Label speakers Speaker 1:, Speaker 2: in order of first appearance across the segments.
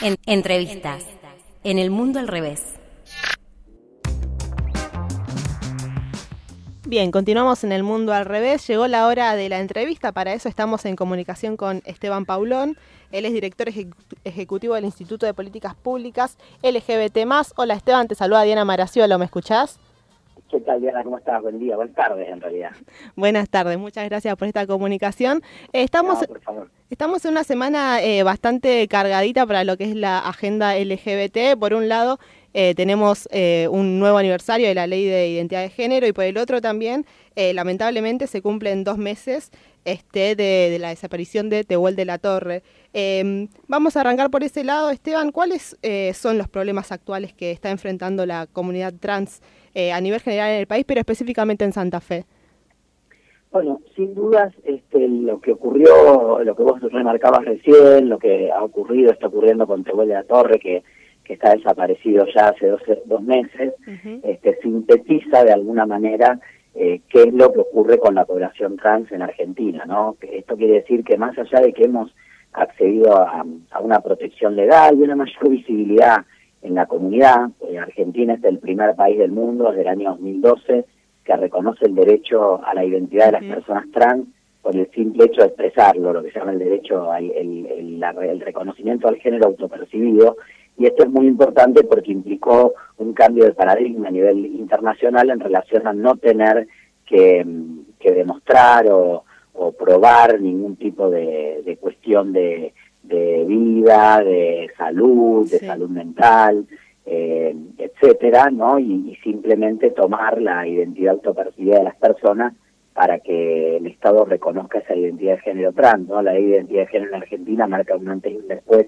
Speaker 1: En entrevistas. En el mundo al revés.
Speaker 2: Bien, continuamos en el mundo al revés. Llegó la hora de la entrevista. Para eso estamos en comunicación con Esteban Paulón. Él es director ejecutivo del Instituto de Políticas Públicas LGBT. Hola Esteban, te saluda Diana Maraciolo. ¿Me escuchás?
Speaker 3: ¿Qué tal, Diana? ¿Cómo estás? Buen día, buenas tardes, en realidad.
Speaker 2: Buenas tardes, muchas gracias por esta comunicación. Eh, estamos, estamos en una semana eh, bastante cargadita para lo que es la agenda LGBT. Por un lado, eh, tenemos un nuevo aniversario de la ley de identidad de género y por el otro también, lamentablemente, se cumplen dos meses este, de, de la desaparición de Tehuel de la Torre. Em, vamos a arrancar por ese lado, Esteban. ¿Cuáles son los problemas actuales que está enfrentando la comunidad trans eh, a nivel general en el país, pero específicamente en Santa Fe?
Speaker 3: Bueno, sin dudas, este, lo que ocurrió, lo que vos remarcabas recién, lo que ha ocurrido, está ocurriendo con Tehuel de la Torre, que, que está desaparecido ya hace dos, dos meses, este, sintetiza de alguna manera eh, qué es lo que ocurre con la población trans en Argentina, ¿no? Esto quiere decir que más allá de que hemos accedido a, a una protección legal y una mayor visibilidad en la comunidad. Eh, Argentina es el primer país del mundo desde el año 2012 que reconoce el derecho a la identidad de las personas trans por el simple hecho de expresarlo, lo que se llama el derecho al el, el, reconocimiento al género autopercibido. Y esto es muy importante porque implicó un cambio de paradigma a nivel internacional en relación a no tener que, que demostrar o, o probar ningún tipo de, de cuestión de, de vida, de salud, de salud mental, eh, etcétera, ¿no? Y, simplemente tomar la identidad autopercibida de las personas para que el Estado reconozca esa identidad de género trans, ¿no? La identidad de género en Argentina marca un antes y un después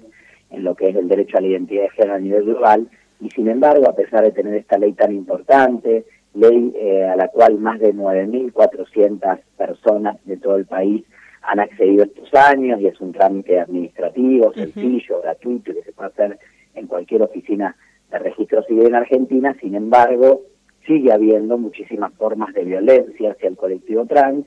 Speaker 3: en lo que es el derecho a la identidad de género a nivel global, y sin embargo, a pesar de tener esta ley tan importante, ley eh, a la cual más de 9.400 personas de todo el país han accedido estos años y es un trámite administrativo, sencillo, gratuito, que se puede hacer en cualquier oficina de registro civil en Argentina. Sin embargo, sigue habiendo muchísimas formas de violencia hacia el colectivo trans,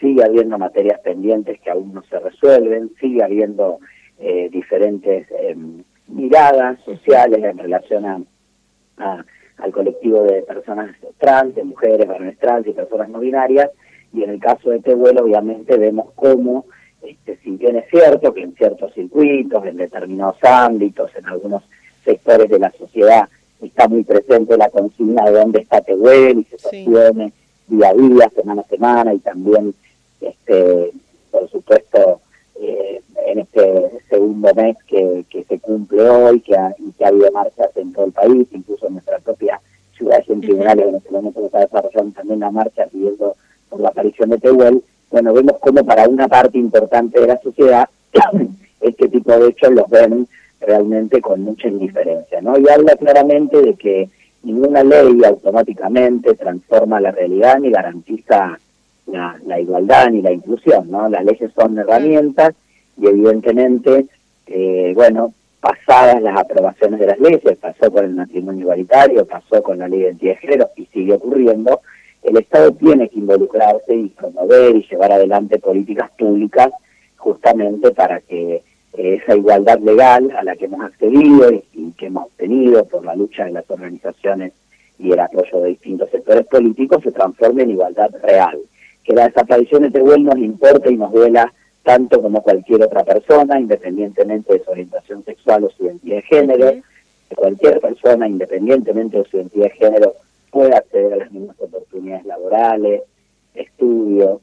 Speaker 3: sigue habiendo materias pendientes que aún no se resuelven, sigue habiendo eh, diferentes em, miradas sociales en relación a, al colectivo de personas trans, de mujeres, varones trans y personas no binarias, y en el caso de Tehuel obviamente vemos cómo, este, si bien es cierto que en ciertos circuitos, en determinados ámbitos, en algunos sectores de la sociedad está muy presente la consigna de dónde está Tehuel y se sostiene día a día, semana a semana y también, este, por supuesto, eh, en este segundo mes que, que se cumple hoy, que ha, y que ha habido marchas en todo el país, incluso en nuestra propia ciudad en tribunales, en este momento se está desarrollando también la marcha pidiendo por la aparición de Tehuel, bueno, vemos como para una parte importante de la sociedad este tipo de hechos los ven realmente con mucha indiferencia, ¿no? Y habla claramente de que ninguna ley automáticamente transforma la realidad ni garantiza la, igualdad ni la inclusión, ¿no? Las leyes son herramientas y evidentemente, eh, bueno, pasadas las aprobaciones de las leyes, pasó con el matrimonio igualitario, pasó con la ley de identidad de género y sigue ocurriendo, el Estado tiene que involucrarse y promover y llevar adelante políticas públicas justamente para que esa igualdad legal a la que hemos accedido y, que hemos obtenido por la lucha de las organizaciones y el apoyo de distintos sectores políticos se transforme en igualdad real. Que la desaparición de Tehuel nos importa y nos duela tanto como cualquier otra persona, independientemente de su orientación sexual o su identidad de género, que cualquier persona, independientemente de su identidad de género, pueda acceder a las mismas oportunidades laborales, estudio,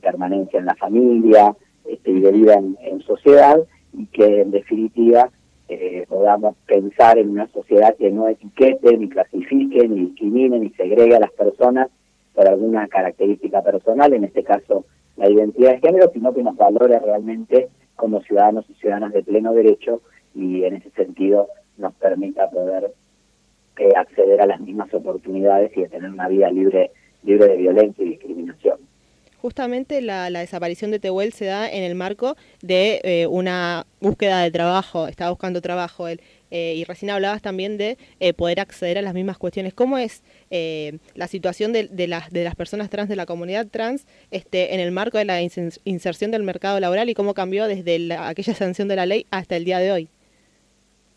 Speaker 3: permanencia en la familia este, y de vida en, sociedad y que en definitiva eh, podamos pensar en una sociedad que no etiquete, ni clasifique, ni discrimine, ni segregue a las personas por alguna característica personal, en este caso la identidad de género, sino que nos valore realmente como ciudadanos y ciudadanas de pleno derecho y en ese sentido nos permita poder acceder a las mismas oportunidades y de tener una vida libre, libre de violencia y discriminación.
Speaker 2: Justamente la, desaparición de Tehuel se da en el marco de eh, una búsqueda de trabajo, estaba buscando trabajo él, eh, y recién hablabas también de eh, poder acceder a las mismas cuestiones. ¿Cómo es la situación de, de, las, de las personas trans, de la comunidad trans, este, en el marco de la inserción del mercado laboral y cómo cambió desde aquella sanción de la ley hasta el día de hoy?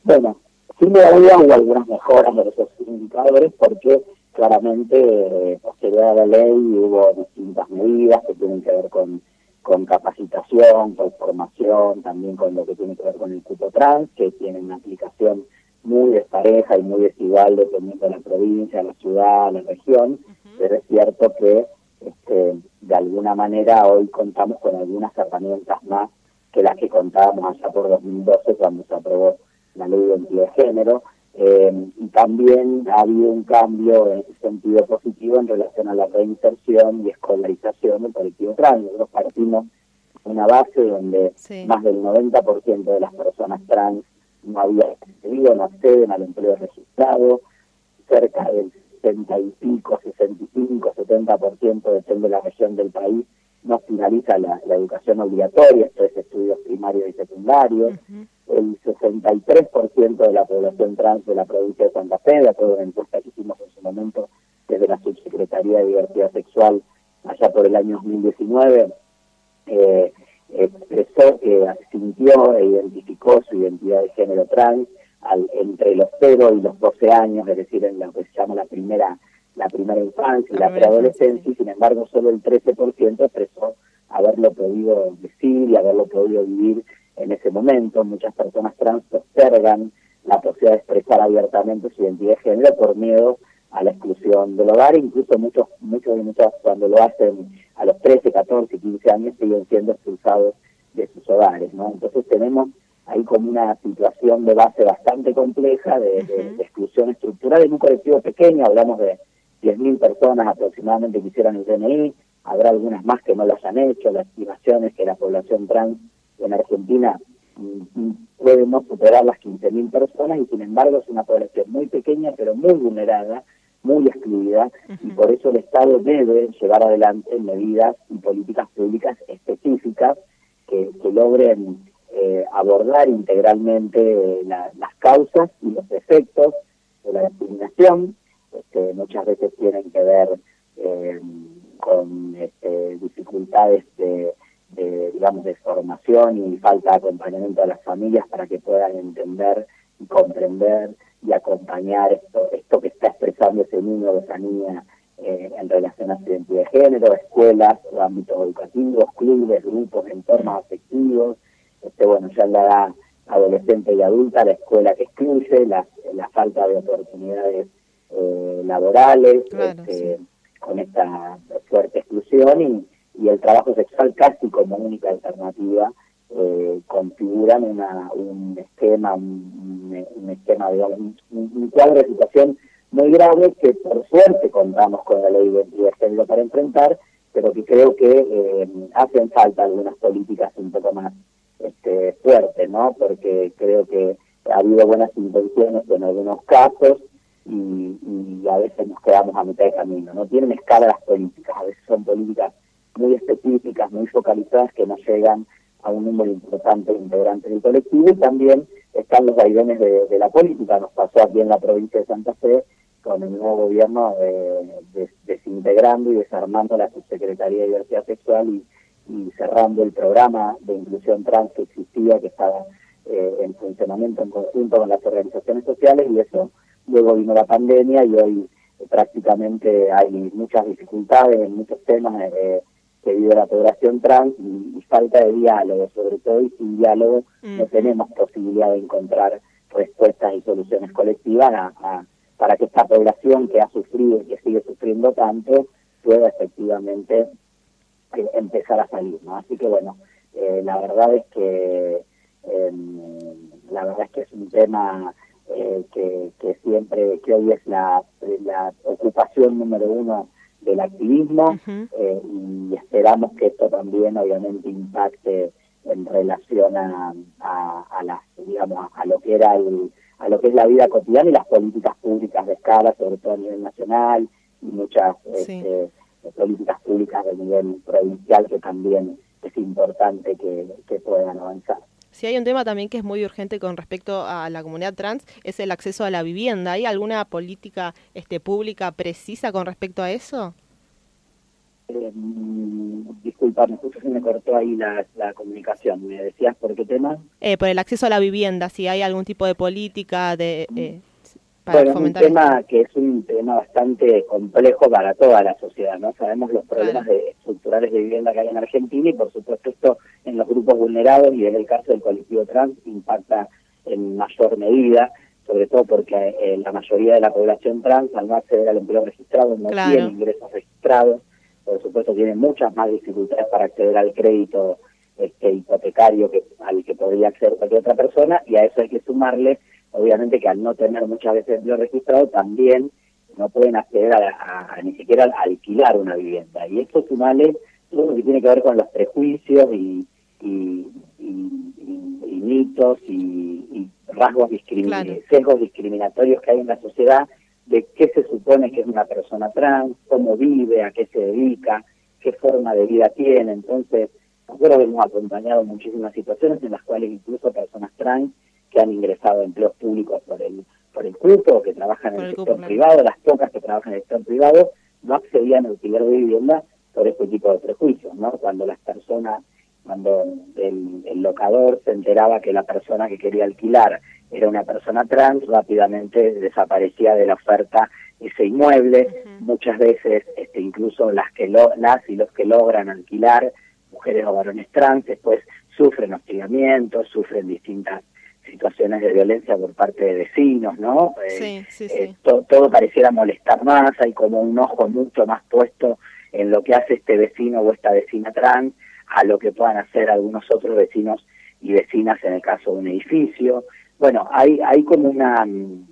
Speaker 3: Bueno, sin duda hubo algunas mejoras de esos indicadores porque claramente eh, posterior a la ley hubo distintas medidas que tienen que ver con, con capacitación, con formación, también con lo que tiene que ver con el cupo trans, que tiene una aplicación muy despareja y muy desigual dependiendo de la provincia, la ciudad, la región, pero es cierto que este, de alguna manera hoy contamos con algunas herramientas más que las que contábamos allá por 2012 cuando se aprobó la ley de identidad de género. Eh, y también ha habido un cambio en sentido positivo en relación a la reinserción y escolarización del colectivo trans. Nosotros partimos una base donde más del 90% de las personas trans no había accedido, no acceden al empleo registrado, cerca del 60 y pico, 65, 70%, depende de la región del país, no finaliza la, educación obligatoria, esto es estudios primarios y secundarios. El 63% de la población trans de la provincia de Santa Fe, de acuerdo a la encuesta que hicimos en su momento desde la Subsecretaría de Diversidad Sexual allá por el año 2019, eh, expresó que sintió e identificó su identidad de género trans al, entre los 0 y los 12 años, es decir, en lo que se llama la primera la primera infancia y la, preadolescencia, y sin embargo solo el 13% expresó haberlo podido decir y haberlo podido vivir en ese momento. Muchas personas trans postergan la posibilidad de expresar abiertamente su identidad de género por miedo a la exclusión del hogar, incluso muchos, muchos y muchas cuando lo hacen a los 13, 14, 15 años siguen siendo expulsados de sus hogares, ¿no? Entonces tenemos ahí como una situación de base bastante compleja de, de exclusión estructural en un colectivo pequeño, hablamos de 10.000 personas aproximadamente que hicieron el DNI, habrá algunas más que no lo hayan hecho, la estimación es que la población trans en Argentina mm, mm, puede no superar las 15.000 personas y sin embargo es una población muy pequeña pero muy vulnerada, muy excluida y por eso el Estado debe llevar adelante medidas y políticas públicas específicas que, logren eh, abordar integralmente las causas y los efectos de la discriminación que muchas veces tienen que ver eh, con este, dificultades de, digamos, de formación y falta de acompañamiento a las familias para que puedan entender y comprender y acompañar esto, esto que está expresando ese niño o esa niña eh, en relación a su identidad de género, escuelas, ámbitos educativos, clubes, grupos, entornos afectivos, este, bueno, ya en la edad adolescente y adulta, la escuela que excluye, la, la falta de oportunidades eh, laborales, este, con esta fuerte exclusión y, y, el trabajo sexual casi como única alternativa eh, configuran una, un esquema, un, un esquema, digamos, un, cuadro de situación muy grave que por suerte contamos con la ley de identidad de género para enfrentar, pero que creo que eh, hacen falta algunas políticas un poco más este, fuertes, ¿no? Porque creo que ha habido buenas intenciones en algunos casos, y, a veces nos quedamos a mitad de camino. No tienen escala las políticas, a veces son políticas muy específicas, muy focalizadas que no llegan a un número importante de integrantes del colectivo y también están los vaivenes de, la política. Nos pasó aquí en la provincia de Santa Fe con el nuevo gobierno eh, desintegrando y desarmando la subsecretaría de diversidad sexual y, cerrando el programa de inclusión trans que existía, que estaba eh, en funcionamiento en conjunto con las organizaciones sociales y eso luego vino la pandemia y hoy eh, prácticamente hay muchas dificultades en muchos temas eh, que vive la población trans y, falta de diálogo, sobre todo y sin diálogo no tenemos posibilidad de encontrar respuestas y soluciones colectivas para que esta población que ha sufrido y que sigue sufriendo tanto pueda efectivamente eh, empezar a salir, ¿no? Así que bueno, la verdad es que em, la verdad es que es un tema eh, que, que, siempre, que hoy es la, la ocupación número uno del activismo eh, y esperamos que esto también obviamente impacte en relación a, a, las, digamos, a lo que era el, a lo que es la vida cotidiana y las políticas públicas de escala, sobre todo a nivel nacional y muchas este, políticas públicas de nivel provincial que también es importante que, que puedan avanzar.
Speaker 2: Si hay un tema también que es muy urgente con respecto a la comunidad trans, es el acceso a la vivienda. ¿Hay alguna política este, pública precisa con respecto a eso?
Speaker 3: Eh, disculpame, justo se me cortó ahí la, comunicación. ¿Me decías por qué tema?
Speaker 2: Eh, por el acceso a la vivienda, si hay algún tipo de política de... Eh,
Speaker 3: bueno, es un tema que es un tema bastante complejo para toda la sociedad, ¿no? Sabemos los problemas estructurales de vivienda que hay en Argentina y por supuesto esto en los grupos vulnerados y en el caso del colectivo trans impacta en mayor medida, sobre todo porque eh, la mayoría de la población trans al no acceder al empleo registrado no tiene ingresos registrados, por supuesto tiene muchas más dificultades para acceder al crédito este, hipotecario que al que podría acceder cualquier otra persona y a eso hay que sumarle obviamente que al no tener muchas veces empleo registrado también no pueden acceder a, ni siquiera a alquilar una vivienda. Y esto sumale todo lo que tiene que ver con los prejuicios y, y, mitos y, rasgos discriminatorios, sesgos discriminatorios que hay en la sociedad de qué se supone que es una persona trans, cómo vive, a qué se dedica, qué forma de vida tiene. Entonces, nosotros hemos acompañado muchísimas situaciones en las cuales incluso personas trans que han ingresado a empleos públicos por el por el cupo, que trabajan en el, sector privado, las pocas que trabajan en el sector privado, no accedían al alquiler de vivienda por este tipo de prejuicios, ¿no? Cuando las personas, cuando el, locador se enteraba que la persona que quería alquilar era una persona trans, rápidamente desaparecía de la oferta ese inmueble. Muchas veces, este, incluso las que lo, las y los que logran alquilar, mujeres o varones trans, después sufren hostigamientos, sufren distintas situaciones de violencia por parte de vecinos, ¿no?
Speaker 2: Eh, sí, sí,
Speaker 3: eh, todo pareciera molestar más, hay como un ojo mucho más puesto en lo que hace este vecino o esta vecina trans a lo que puedan hacer algunos otros vecinos y vecinas en el caso de un edificio. Bueno, hay, hay como una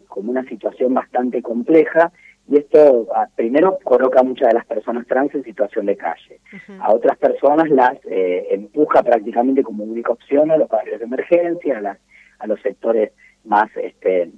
Speaker 3: como una situación bastante compleja y esto ah, primero coloca a muchas de las personas trans en situación de calle. A otras personas las eh, empuja prácticamente como única opción a los barrios de emergencia, a las a los sectores más este,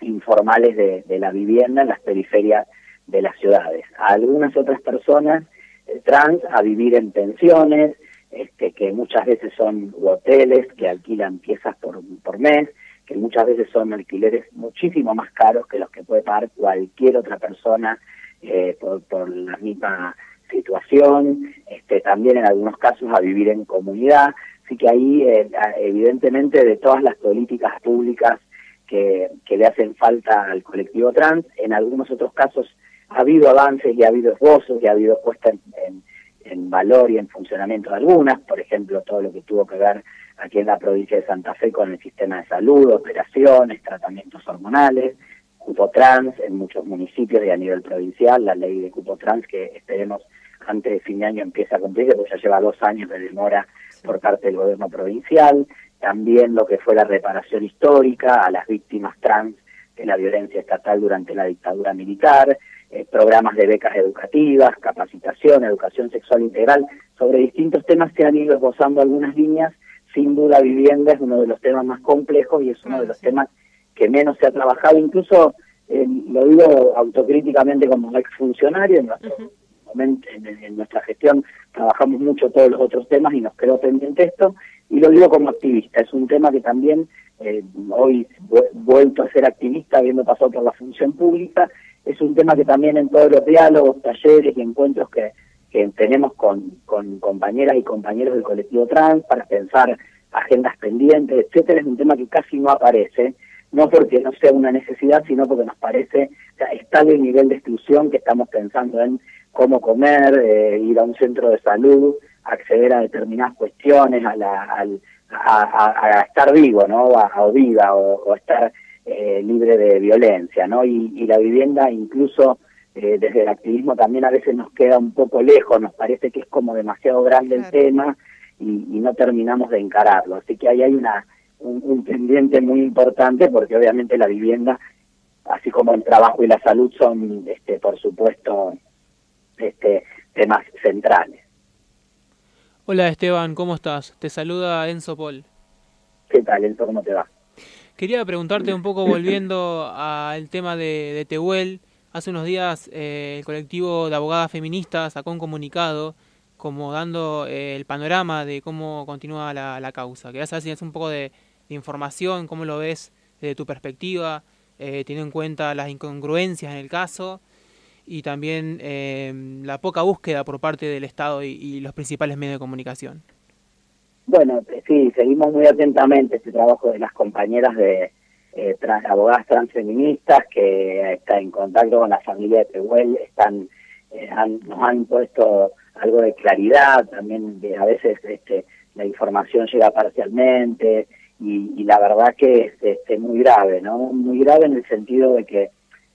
Speaker 3: informales de, la vivienda en las periferias de las ciudades. A algunas otras personas eh, trans a vivir en pensiones, este, que muchas veces son hoteles que alquilan piezas por, por mes, que muchas veces son alquileres muchísimo más caros que los que puede pagar cualquier otra persona eh, por, por la misma situación, este, también en algunos casos a vivir en comunidad. Así que ahí, eh, evidentemente, de todas las políticas públicas que, le hacen falta al colectivo trans, en algunos otros casos ha habido avances y ha habido esbozos y ha habido puesta en, valor y en funcionamiento de algunas, por ejemplo, todo lo que tuvo que ver aquí en la provincia de Santa Fe con el sistema de salud, operaciones, tratamientos hormonales, cupo trans en muchos municipios y a nivel provincial, la ley de cupo trans que esperemos antes de fin de año empieza a cumplirse, porque ya lleva dos años de demora por parte del gobierno provincial, también lo que fue la reparación histórica a las víctimas trans de la violencia estatal durante la dictadura militar, eh, programas de becas educativas, capacitación, educación sexual integral, sobre distintos temas se han ido esbozando algunas líneas, sin duda vivienda es uno de los temas más complejos y es uno de los temas que menos se ha trabajado, incluso eh, lo digo autocríticamente como exfuncionario, en nuestro en, nuestra gestión trabajamos mucho todos los otros temas y nos quedó pendiente esto, y lo digo como activista, es un tema que también eh, hoy vuelto a ser activista, habiendo pasado por la función pública, es un tema que también en todos los diálogos, talleres y encuentros que, que tenemos con, con compañeras y compañeros del colectivo trans para pensar agendas pendientes, etcétera, es un tema que casi no aparece, no porque no sea una necesidad, sino porque nos parece, o sea, está el nivel de exclusión que estamos pensando en cómo comer, eh, ir a un centro de salud, acceder a determinadas cuestiones, a, la, a, estar vivo, ¿no? o viva, o, estar eh, libre de violencia, ¿no? Y, la vivienda incluso eh, desde el activismo también a veces nos queda un poco lejos, nos parece que es como demasiado grande el tema y, no terminamos de encararlo. Así que ahí hay una un pendiente muy importante porque obviamente la vivienda, así como el trabajo y la salud son, este, por supuesto, temas centrales.
Speaker 4: Hola Esteban, ¿cómo estás? Te saluda Enzo Paul.
Speaker 3: ¿Qué tal, Enzo? ¿Cómo te va?
Speaker 4: Quería preguntarte un poco, volviendo al tema de, de Tehuel, hace unos días eh, el colectivo de abogadas feministas sacó un comunicado como dando eh, el panorama de cómo continúa la, causa. Quería saber si tienes un poco de, información, cómo lo ves desde tu perspectiva, eh, teniendo en cuenta las incongruencias en el caso y también em, la poca búsqueda por parte del Estado y, los principales medios de comunicación.
Speaker 3: Bueno, sí, seguimos muy atentamente este trabajo de las compañeras de eh, abogadas transfeministas que están en contacto con la familia de Tehuel, están, eh, nos han impuesto algo de claridad, también de, a veces este, la información llega parcialmente y, la verdad que es este, muy grave, ¿no? Muy grave en el sentido de que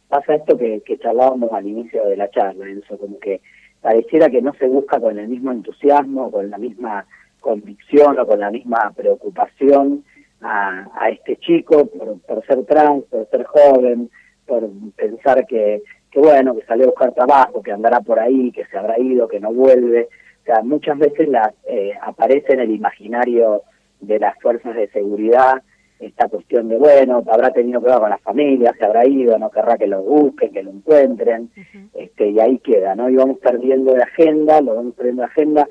Speaker 3: pasa esto que, que charlábamos al inicio de la charla, eso como que pareciera que no se busca con el mismo entusiasmo, con la misma convicción o con la misma preocupación a, a este chico por, por ser trans, por ser joven, por pensar que, que bueno, que salió a buscar trabajo, que andará por ahí, que se habrá ido, que no vuelve. O sea, muchas veces las, eh, aparece en el imaginario de las fuerzas de seguridad esta cuestión de, bueno, habrá tenido que ver con la familia, se habrá ido, no querrá que lo busquen, que lo encuentren, este, y ahí queda, ¿no? Y vamos perdiendo de agenda, lo vamos perdiendo de agenda.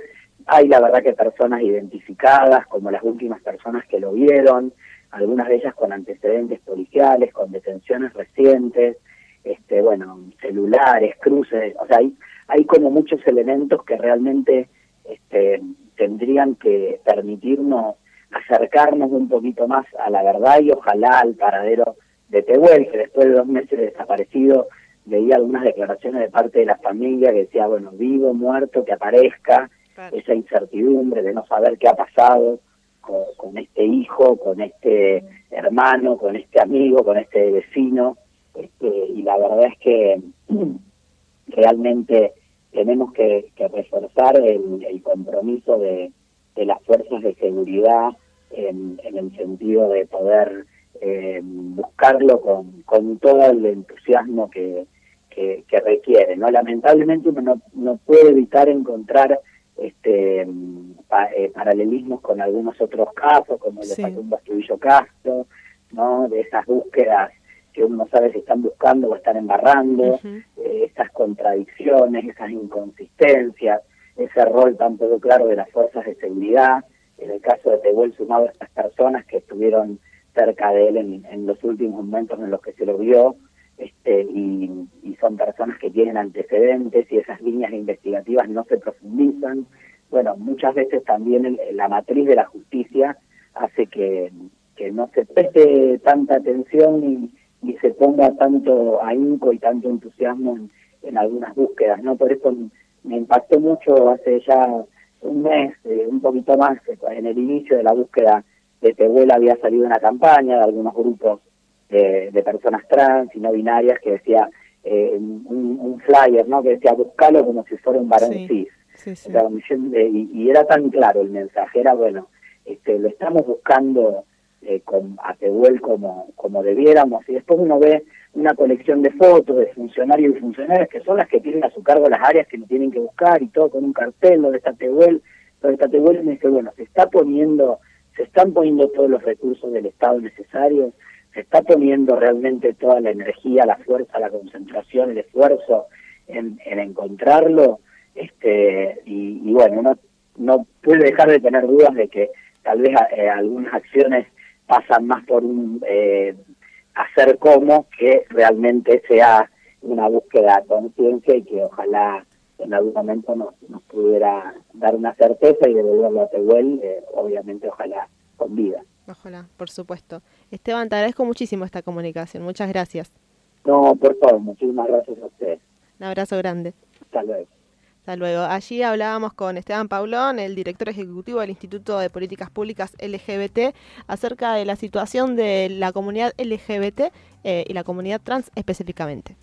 Speaker 3: Hay la verdad que personas identificadas, como las últimas personas que lo vieron, algunas de ellas con antecedentes policiales, con detenciones recientes, este, bueno, celulares, cruces, o sea, hay, hay como muchos elementos que realmente este, tendrían que permitirnos acercarnos un poquito más a la verdad y ojalá al paradero de Tehuel, que después de dos meses de desaparecido veía algunas declaraciones de parte de la familia que decía, bueno, vivo, muerto, que aparezca, esa incertidumbre de no saber qué ha pasado con, este hijo, con este hermano, con este amigo, con este vecino, este, y la verdad es que realmente tenemos que, reforzar el compromiso de, de las fuerzas de seguridad en, el sentido de poder eh, buscarlo con, con todo el entusiasmo que, que, requiere. no Lamentablemente uno no, no puede evitar encontrar este eh, paralelismos con algunos otros casos, como el de Facundo Astudillo Castro, ¿no? de esas búsquedas que uno no sabe si están buscando o están embarrando, eh, esas contradicciones, esas inconsistencias ese rol tan poco claro de las fuerzas de seguridad, en el caso de Tehuel sumado a estas personas que estuvieron cerca de él en, los últimos momentos en los que se lo vio, este, y, son personas que tienen antecedentes y esas líneas investigativas no se profundizan. Bueno, muchas veces también la matriz de la justicia hace que, que no se preste tanta atención y, y se ponga tanto ahínco y tanto entusiasmo en, en algunas búsquedas, ¿no? Por eso me impactó mucho hace ya un mes, eh, un poquito más, en el inicio de la búsqueda de Tehuel había salido una campaña de algunos grupos de, personas trans y no binarias que decía eh, un, flyer, ¿no? Que decía buscalo como si fuera un varón cis. y, era tan claro el mensaje, era bueno, este, lo estamos buscando eh, con, a Tehuel como, como debiéramos, y después uno ve una colección de fotos de funcionarios y funcionarias que son las que tienen a su cargo las áreas que no tienen que buscar y todo con un cartel donde está Tehuel, donde está Tehuel y me dice, bueno, se está poniendo, se están poniendo todos los recursos del Estado necesarios, se está poniendo realmente toda la energía, la fuerza, la concentración, el esfuerzo en, encontrarlo, este, y, bueno, uno no puede dejar de tener dudas de que tal vez eh, algunas acciones pasan más por un eh, hacer como que realmente sea una búsqueda de conciencia y que ojalá en algún momento nos, nos pudiera dar una certeza y devolverlo a Tehuel, eh, obviamente ojalá con vida.
Speaker 2: Ojalá, por supuesto. Esteban, te agradezco muchísimo esta comunicación. Muchas gracias.
Speaker 3: No, por favor, muchísimas gracias a ustedes.
Speaker 2: Un abrazo grande.
Speaker 3: Hasta luego.
Speaker 2: Hasta luego. Allí hablábamos con Esteban Paulón, el director ejecutivo del Instituto de Políticas Públicas LGBT, acerca de la situación de la comunidad LGBT eh, y la comunidad trans específicamente.